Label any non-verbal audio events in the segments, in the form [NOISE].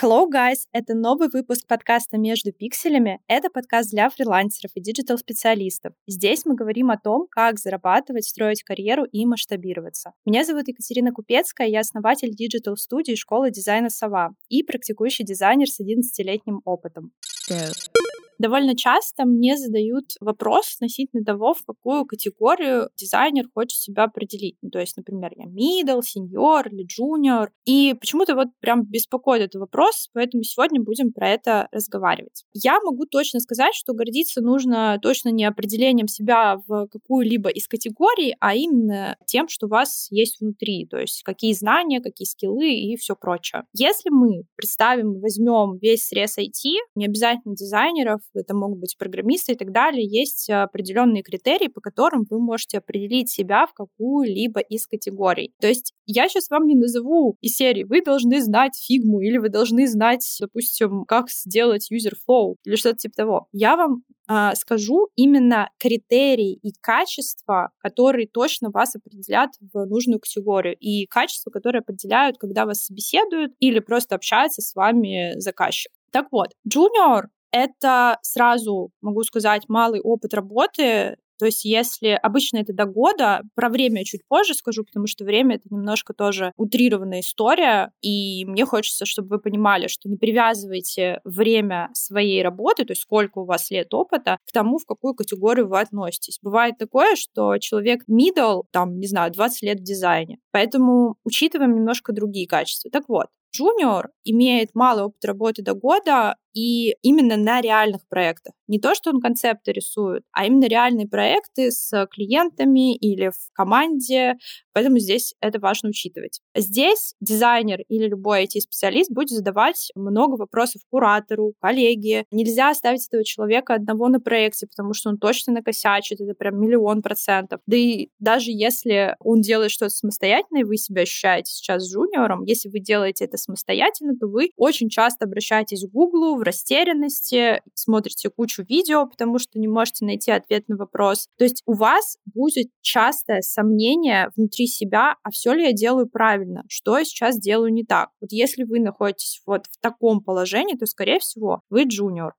Hello, guys! Это новый выпуск подкаста «Между пикселями». Это подкаст для фрилансеров и digital-специалистов. Здесь мы говорим о том, как зарабатывать, строить карьеру и масштабироваться. Меня зовут Екатерина Купецкая, я основатель digital-студии школы дизайна «Сова» и практикующий дизайнер с 11-летним опытом. Go. Довольно часто мне задают вопрос относительно того, в какую категорию дизайнер хочет себя определить. Ну, то есть, например, я middle, senior или junior. И почему-то вот прям беспокоит этот вопрос, поэтому сегодня будем про это разговаривать. Я могу точно сказать, что гордиться нужно точно не определением себя в какую-либо из категорий, а именно тем, что у вас есть внутри, то есть какие знания, какие скиллы и все прочее. Если мы представим, возьмем весь срез IT, не обязательно дизайнеров, это могут быть программисты и так далее, есть определенные критерии, по которым вы можете определить себя в какую-либо из категорий. То есть я сейчас вам не назову из серии «Вы должны знать фигму» или «Вы должны знать, допустим, как сделать user flow» или что-то типа того. Я вам э, скажу именно критерии и качества, которые точно вас определят в нужную категорию, и качества, которые определяют, когда вас собеседуют или просто общается с вами заказчик. Так вот, junior это сразу, могу сказать, малый опыт работы. То есть если обычно это до года, про время чуть позже скажу, потому что время это немножко тоже утрированная история, и мне хочется, чтобы вы понимали, что не привязывайте время своей работы, то есть сколько у вас лет опыта, к тому, в какую категорию вы относитесь. Бывает такое, что человек middle, там, не знаю, 20 лет в дизайне, поэтому учитываем немножко другие качества. Так вот, Junior имеет малый опыт работы до года, и именно на реальных проектах. Не то, что он концепты рисует, а именно реальные проекты с клиентами или в команде, поэтому здесь это важно учитывать. Здесь дизайнер или любой IT-специалист будет задавать много вопросов куратору, коллеге. Нельзя оставить этого человека одного на проекте, потому что он точно накосячит, это прям миллион процентов. Да и даже если он делает что-то самостоятельно, и вы себя ощущаете сейчас джуниором, если вы делаете это самостоятельно, то вы очень часто обращаетесь к Google, в растерянности, смотрите кучу видео, потому что не можете найти ответ на вопрос. То есть у вас будет частое сомнение внутри себя, а все ли я делаю правильно, что я сейчас делаю не так. Вот если вы находитесь вот в таком положении, то, скорее всего, вы джуниор.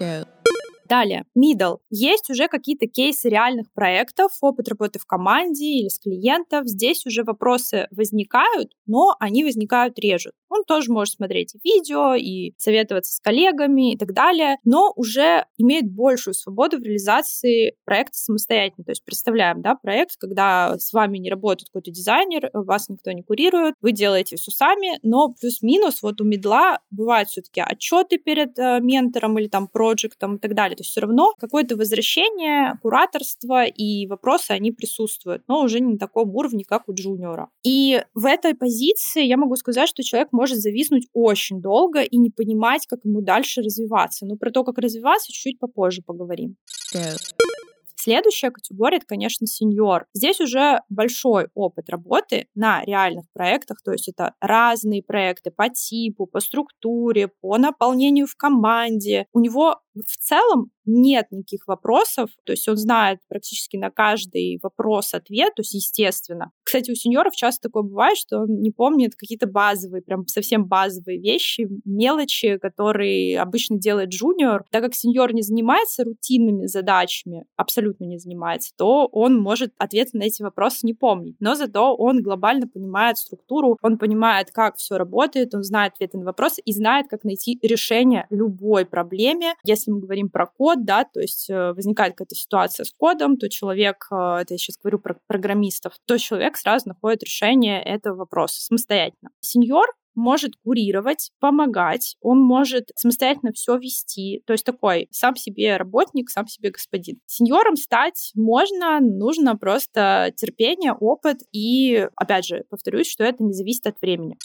Go. Далее, middle. Есть уже какие-то кейсы реальных проектов, опыт работы в команде или с клиентов. Здесь уже вопросы возникают, но они возникают реже. Он тоже может смотреть видео и советоваться с коллегами и так далее, но уже имеет большую свободу в реализации проекта самостоятельно. То есть представляем, да, проект, когда с вами не работает какой-то дизайнер, вас никто не курирует, вы делаете все сами, но плюс-минус вот у медла бывают все-таки отчеты перед э, ментором или там проектом и так далее. То есть все равно какое-то возвращение, кураторство и вопросы, они присутствуют, но уже не на таком уровне, как у джуниора. И в этой позиции я могу сказать, что человек может зависнуть очень долго и не понимать, как ему дальше развиваться. Но про то, как развиваться, чуть-чуть попозже поговорим. Следующая категория, это, конечно, сеньор. Здесь уже большой опыт работы на реальных проектах, то есть это разные проекты по типу, по структуре, по наполнению в команде. У него в целом нет никаких вопросов, то есть он знает практически на каждый вопрос ответ, то есть естественно. Кстати, у сеньоров часто такое бывает, что он не помнит какие-то базовые, прям совсем базовые вещи, мелочи, которые обычно делает джуниор. Так как сеньор не занимается рутинными задачами, абсолютно не занимается, то он может ответы на эти вопросы не помнить. Но зато он глобально понимает структуру, он понимает, как все работает, он знает ответы на вопросы и знает, как найти решение любой проблеме, если если мы говорим про код, да, то есть э, возникает какая-то ситуация с кодом, то человек, э, это я сейчас говорю про программистов, то человек сразу находит решение этого вопроса самостоятельно. Сеньор может курировать, помогать, он может самостоятельно все вести. То есть такой сам себе работник, сам себе господин. Сеньором стать можно, нужно просто терпение, опыт и, опять же, повторюсь, что это не зависит от времени.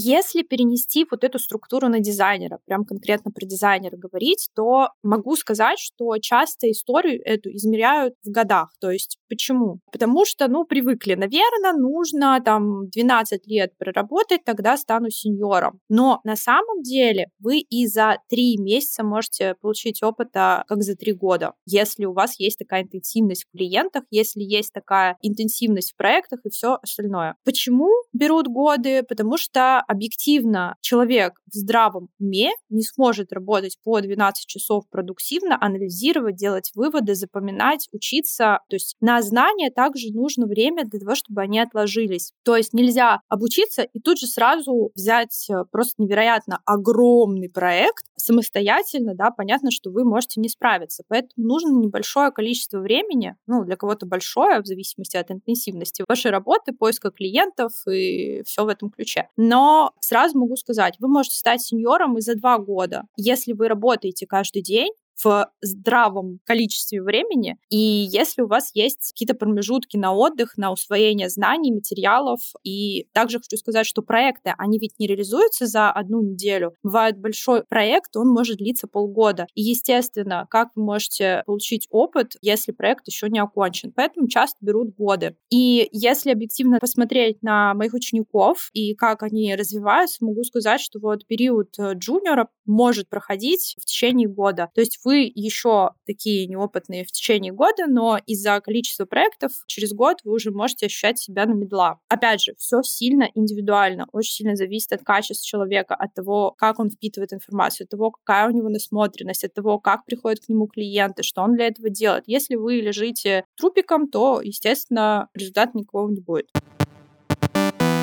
Если перенести вот эту структуру на дизайнера, прям конкретно про дизайнера говорить, то могу сказать, что часто историю эту измеряют в годах. То есть почему? Потому что, ну, привыкли, наверное, нужно там 12 лет проработать, тогда стану сеньором. Но на самом деле вы и за 3 месяца можете получить опыта, как за 3 года, если у вас есть такая интенсивность в клиентах, если есть такая интенсивность в проектах и все остальное. Почему берут годы? Потому что объективно человек в здравом уме не сможет работать по 12 часов продуктивно, анализировать, делать выводы, запоминать, учиться. То есть на знания также нужно время для того, чтобы они отложились. То есть нельзя обучиться и тут же сразу взять э, просто невероятно огромный проект самостоятельно, да, понятно, что вы можете не справиться. Поэтому нужно небольшое количество времени, ну, для кого-то большое, в зависимости от интенсивности вашей работы, поиска клиентов и все в этом ключе. Но сразу могу сказать, вы можете стать сеньором и за два года. Если вы работаете каждый день, в здравом количестве времени. И если у вас есть какие-то промежутки на отдых, на усвоение знаний, материалов, и также хочу сказать, что проекты, они ведь не реализуются за одну неделю. Бывает большой проект, он может длиться полгода. И, естественно, как вы можете получить опыт, если проект еще не окончен. Поэтому часто берут годы. И если объективно посмотреть на моих учеников и как они развиваются, могу сказать, что вот период э, джуниора может проходить в течение года. То есть вы еще такие неопытные в течение года, но из-за количества проектов через год вы уже можете ощущать себя на медла. Опять же, все сильно индивидуально, очень сильно зависит от качества человека, от того, как он впитывает информацию, от того, какая у него насмотренность, от того, как приходят к нему клиенты, что он для этого делает. Если вы лежите трупиком, то, естественно, результат никого не будет.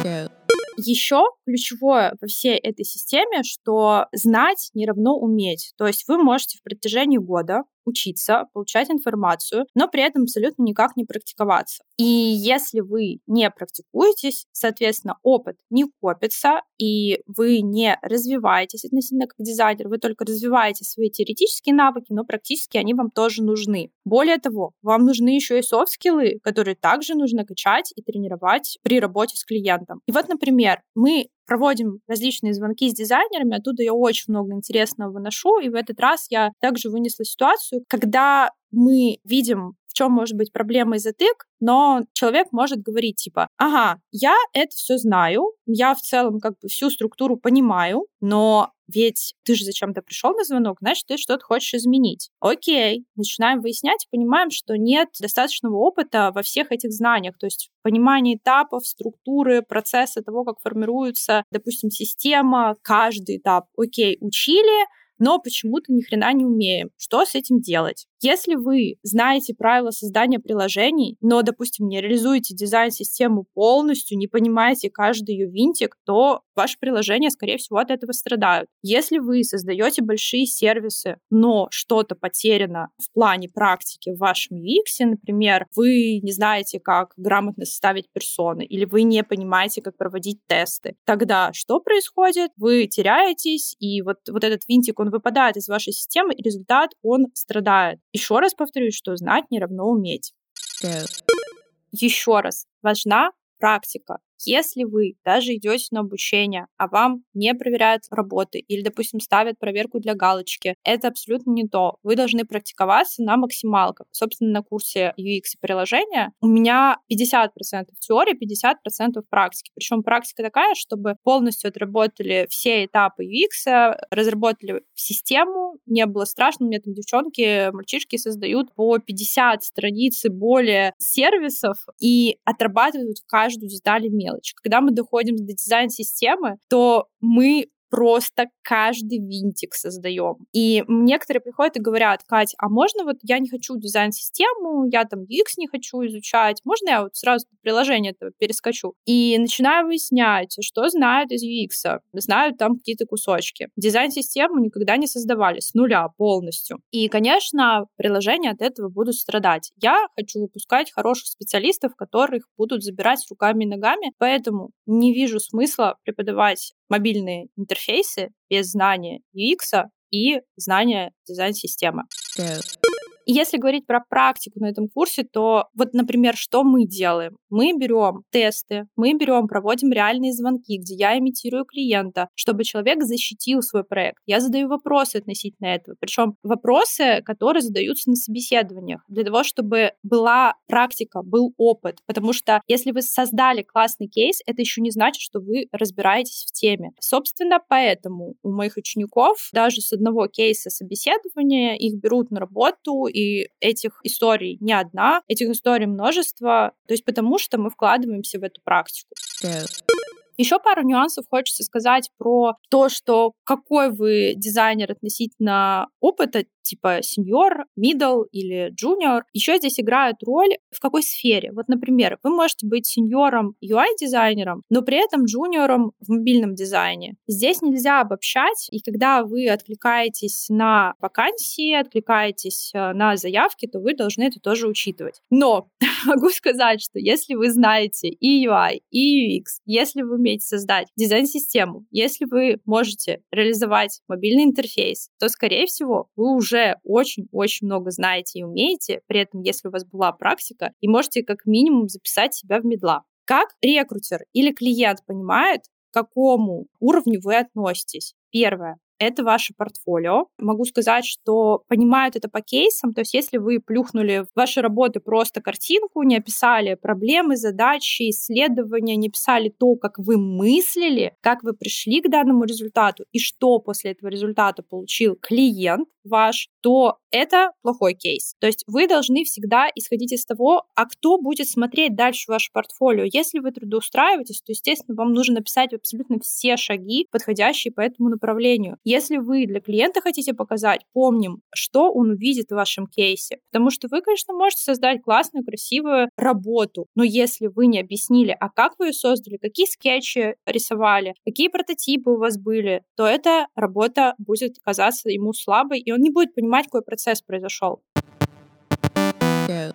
Go. Еще ключевое во всей этой системе, что знать не равно уметь. То есть вы можете в протяжении года учиться, получать информацию, но при этом абсолютно никак не практиковаться. И если вы не практикуетесь, соответственно, опыт не копится, и вы не развиваетесь относительно как дизайнер, вы только развиваете свои теоретические навыки, но практически они вам тоже нужны. Более того, вам нужны еще и софт-скиллы, которые также нужно качать и тренировать при работе с клиентом. И вот, например, мы проводим различные звонки с дизайнерами, оттуда я очень много интересного выношу, и в этот раз я также вынесла ситуацию, когда мы видим в чем может быть проблема и затык, но человек может говорить типа, ага, я это все знаю, я в целом как бы всю структуру понимаю, но ведь ты же зачем-то пришел на звонок, значит, ты что-то хочешь изменить. Окей, начинаем выяснять понимаем, что нет достаточного опыта во всех этих знаниях, то есть понимание этапов, структуры, процесса того, как формируется, допустим, система, каждый этап. Окей, учили, но почему-то ни хрена не умеем. Что с этим делать? Если вы знаете правила создания приложений, но, допустим, не реализуете дизайн-систему полностью, не понимаете каждый ее винтик, то ваши приложения, скорее всего, от этого страдают. Если вы создаете большие сервисы, но что-то потеряно в плане практики в вашем UX, например, вы не знаете, как грамотно составить персоны, или вы не понимаете, как проводить тесты, тогда что происходит? Вы теряетесь, и вот, вот этот винтик, он выпадает из вашей системы, и результат, он страдает. Еще раз повторюсь, что знать не равно уметь. Еще раз, важна практика. Если вы даже идете на обучение, а вам не проверяют работы или, допустим, ставят проверку для галочки, это абсолютно не то. Вы должны практиковаться на максималках. Собственно, на курсе UX и приложения у меня 50% теории, 50% практики. Причем практика такая, чтобы полностью отработали все этапы UX, разработали систему, не было страшно. Меня там девчонки, мальчишки создают по 50 страниц и более сервисов и отрабатывают каждую деталь мира мелочь. Когда мы доходим до дизайн-системы, то мы просто каждый винтик создаем. И некоторые приходят и говорят, Кать, а можно вот я не хочу дизайн-систему, я там UX не хочу изучать, можно я вот сразу приложение это перескочу? И начинаю выяснять, что знают из UX, знают там какие-то кусочки. Дизайн-систему никогда не создавали с нуля полностью. И, конечно, приложения от этого будут страдать. Я хочу выпускать хороших специалистов, которых будут забирать руками и ногами, поэтому не вижу смысла преподавать мобильные интерфейсы без знания UX и знания дизайн-системы. Go. Если говорить про практику на этом курсе, то вот, например, что мы делаем? Мы берем тесты, мы берем, проводим реальные звонки, где я имитирую клиента, чтобы человек защитил свой проект. Я задаю вопросы относительно этого. Причем вопросы, которые задаются на собеседованиях, для того, чтобы была практика, был опыт. Потому что если вы создали классный кейс, это еще не значит, что вы разбираетесь в теме. Собственно, поэтому у моих учеников даже с одного кейса собеседования их берут на работу, и этих историй не одна, этих историй множество. То есть потому что мы вкладываемся в эту практику. Yeah. Еще пару нюансов хочется сказать про то, что какой вы дизайнер относительно опыта, типа сеньор, middle или junior. Еще здесь играет роль в какой сфере. Вот, например, вы можете быть сеньором UI-дизайнером, но при этом джуниором в мобильном дизайне. Здесь нельзя обобщать, и когда вы откликаетесь на вакансии, откликаетесь э, на заявки, то вы должны это тоже учитывать. Но [LAUGHS] могу сказать, что если вы знаете и UI, и UX, если вы умеете создать дизайн-систему, если вы можете реализовать мобильный интерфейс, то, скорее всего, вы уже очень-очень много знаете и умеете, при этом, если у вас была практика, и можете как минимум записать себя в медла. Как рекрутер или клиент понимает, к какому уровню вы относитесь? Первое это ваше портфолио. Могу сказать, что понимают это по кейсам, то есть если вы плюхнули в ваши работы просто картинку, не описали проблемы, задачи, исследования, не писали то, как вы мыслили, как вы пришли к данному результату и что после этого результата получил клиент ваш, то это плохой кейс. То есть вы должны всегда исходить из того, а кто будет смотреть дальше ваше портфолио. Если вы трудоустраиваетесь, то, естественно, вам нужно написать абсолютно все шаги, подходящие по этому направлению. Если вы для клиента хотите показать, помним, что он увидит в вашем кейсе. Потому что вы, конечно, можете создать классную, красивую работу, но если вы не объяснили, а как вы ее создали, какие скетчи рисовали, какие прототипы у вас были, то эта работа будет казаться ему слабой, и он не будет понимать, какой процесс произошел. Yeah.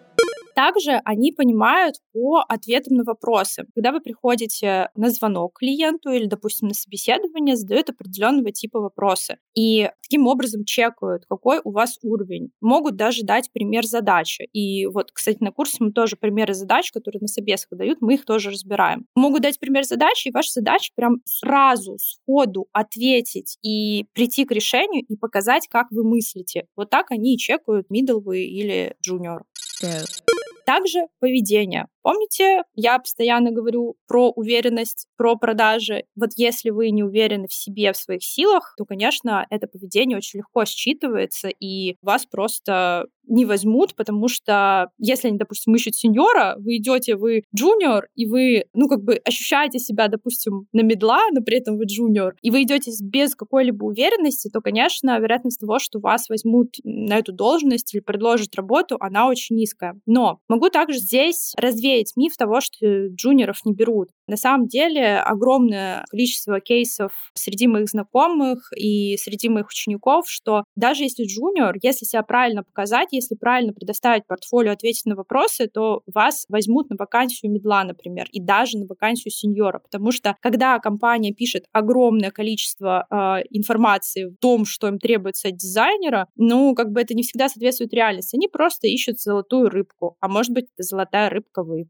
Также они понимают по ответам на вопросы. Когда вы приходите на звонок клиенту или, допустим, на собеседование, задают определенного типа вопросы. И таким образом чекают, какой у вас уровень. Могут даже дать пример задачи. И вот, кстати, на курсе мы тоже примеры задач, которые на собесах дают, мы их тоже разбираем. Могут дать пример задачи, и ваша задача прям сразу, сходу ответить и прийти к решению и показать, как вы мыслите. Вот так они и чекают middle вы или junior. Yeah. Также поведение. Помните, я постоянно говорю про уверенность, про продажи. Вот если вы не уверены в себе, в своих силах, то, конечно, это поведение очень легко считывается, и вас просто не возьмут, потому что если они, допустим, ищут сеньора, вы идете, вы джуниор, и вы, ну, как бы ощущаете себя, допустим, на медла, но при этом вы джуниор, и вы идете без какой-либо уверенности, то, конечно, вероятность того, что вас возьмут на эту должность или предложат работу, она очень низкая. Но могу также здесь развеять миф того, что джуниоров не берут. На самом деле огромное количество кейсов среди моих знакомых и среди моих учеников, что даже если джуниор, если себя правильно показать, если правильно предоставить портфолио, ответить на вопросы, то вас возьмут на вакансию медла, например, и даже на вакансию сеньора, потому что когда компания пишет огромное количество э, информации в том, что им требуется от дизайнера, ну, как бы это не всегда соответствует реальности. Они просто ищут золотую рыбку, а может быть, это золотая рыбка вы.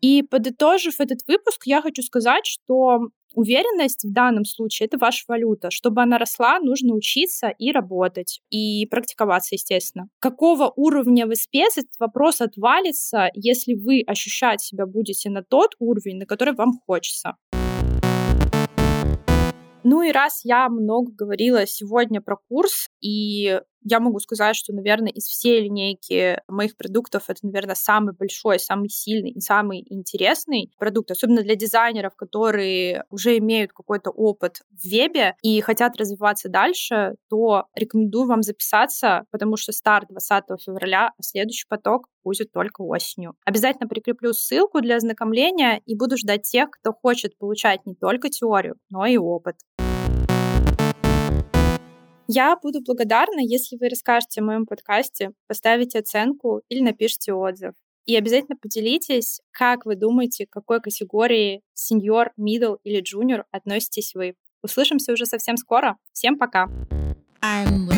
И подытожив этот выпуск, я хочу сказать, что уверенность в данном случае — это ваша валюта. Чтобы она росла, нужно учиться и работать, и практиковаться, естественно. Какого уровня вы спец, этот вопрос отвалится, если вы ощущать себя будете на тот уровень, на который вам хочется. Ну и раз я много говорила сегодня про курс, и я могу сказать, что, наверное, из всей линейки моих продуктов это, наверное, самый большой, самый сильный и самый интересный продукт, особенно для дизайнеров, которые уже имеют какой-то опыт в вебе и хотят развиваться дальше, то рекомендую вам записаться, потому что старт 20 февраля, а следующий поток будет только осенью. Обязательно прикреплю ссылку для ознакомления и буду ждать тех, кто хочет получать не только теорию, но и опыт. Я буду благодарна, если вы расскажете о моем подкасте, поставите оценку или напишите отзыв. И обязательно поделитесь, как вы думаете, к какой категории сеньор, middle или junior относитесь вы. Услышимся уже совсем скоро. Всем пока! I'm